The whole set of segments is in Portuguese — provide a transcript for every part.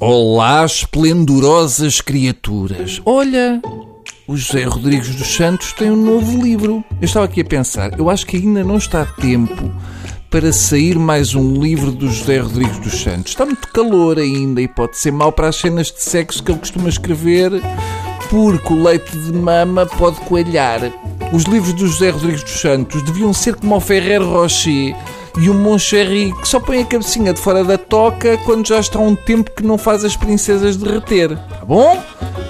Olá, esplendorosas criaturas. Olha, o José Rodrigues dos Santos tem um novo livro. Eu estava aqui a pensar, eu acho que ainda não está tempo para sair mais um livro do José Rodrigues dos Santos. Está muito calor ainda e pode ser mau para as cenas de sexo que ele costuma escrever, porque o leite de mama pode coelhar. Os livros do José Rodrigues dos Santos deviam ser como o Ferrer Rocher e o Moncherry que só põe a cabecinha de fora da toca quando já está um tempo que não faz as princesas derreter. Tá bom?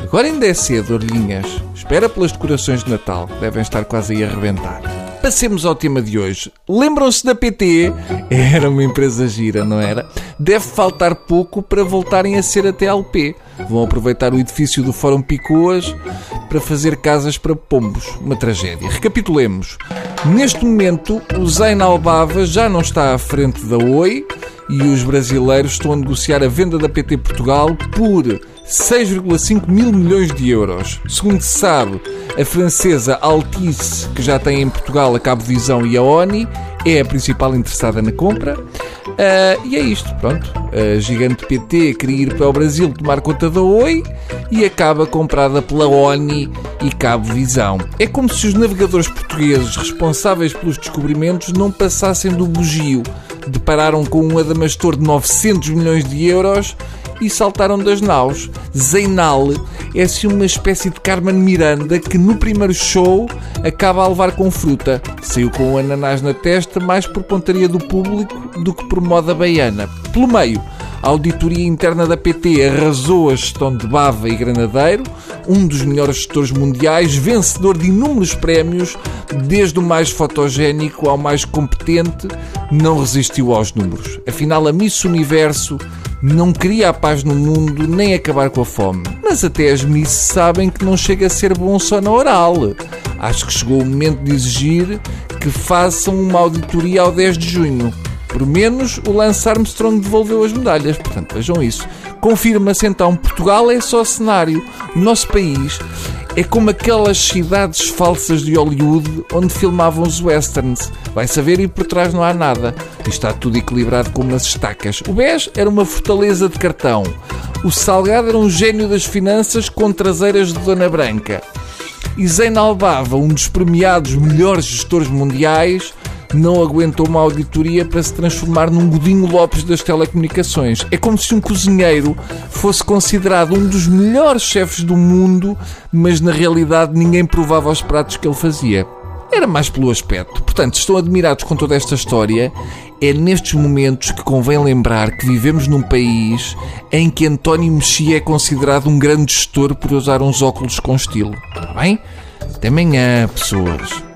Agora ainda é cedo, orelhinhas. Espera pelas decorações de Natal, devem estar quase aí a arrebentar. Passemos ao tema de hoje. Lembram-se da PT? Era uma empresa gira, não era? Deve faltar pouco para voltarem a ser a TLP. Vão aproveitar o edifício do Fórum Picoas para fazer casas para pombos. Uma tragédia. Recapitulemos. Neste momento, o Zain Albava já não está à frente da Oi e os brasileiros estão a negociar a venda da PT Portugal por 6,5 mil milhões de euros. Segundo se sabe, a francesa Altice, que já tem em Portugal a Cabo Visão e a ONI, é a principal interessada na compra. Uh, e é isto, pronto. A gigante PT queria ir para o Brasil tomar conta da Oi e acaba comprada pela ONI e Cabo Visão. É como se os navegadores portugueses responsáveis pelos descobrimentos não passassem do bugio. Depararam com um adamastor de 900 milhões de euros e saltaram das naus. Zeinal é assim uma espécie de Carmen Miranda que no primeiro show acaba a levar com fruta. Saiu com o ananás na testa mais por pontaria do público do que por moda baiana. Pelo meio, a auditoria interna da PT arrasou a gestão de Bava e Granadeiro, um dos melhores gestores mundiais, vencedor de inúmeros prémios, desde o mais fotogénico ao mais competente, não resistiu aos números. Afinal, a Miss Universo não queria a paz no mundo nem acabar com a fome. Mas até as Miss sabem que não chega a ser bom só na oral. Acho que chegou o momento de exigir que façam uma auditoria ao 10 de junho. Por menos o Lance Armstrong devolveu as medalhas, portanto vejam isso. Confirma-se então, Portugal é só cenário. O nosso país é como aquelas cidades falsas de Hollywood onde filmavam os westerns. Vai saber e por trás não há nada. E está tudo equilibrado com umas estacas. O BES era uma fortaleza de cartão. O Salgado era um gênio das finanças com traseiras de Dona Branca. E Zain Albava, um dos premiados melhores gestores mundiais, não aguentou uma auditoria para se transformar num Godinho Lopes das telecomunicações. É como se um cozinheiro fosse considerado um dos melhores chefes do mundo, mas na realidade ninguém provava os pratos que ele fazia. Era mais pelo aspecto. Portanto, estão admirados com toda esta história. É nestes momentos que convém lembrar que vivemos num país em que António Mexia é considerado um grande gestor por usar uns óculos com estilo. Está bem? Até amanhã, pessoas.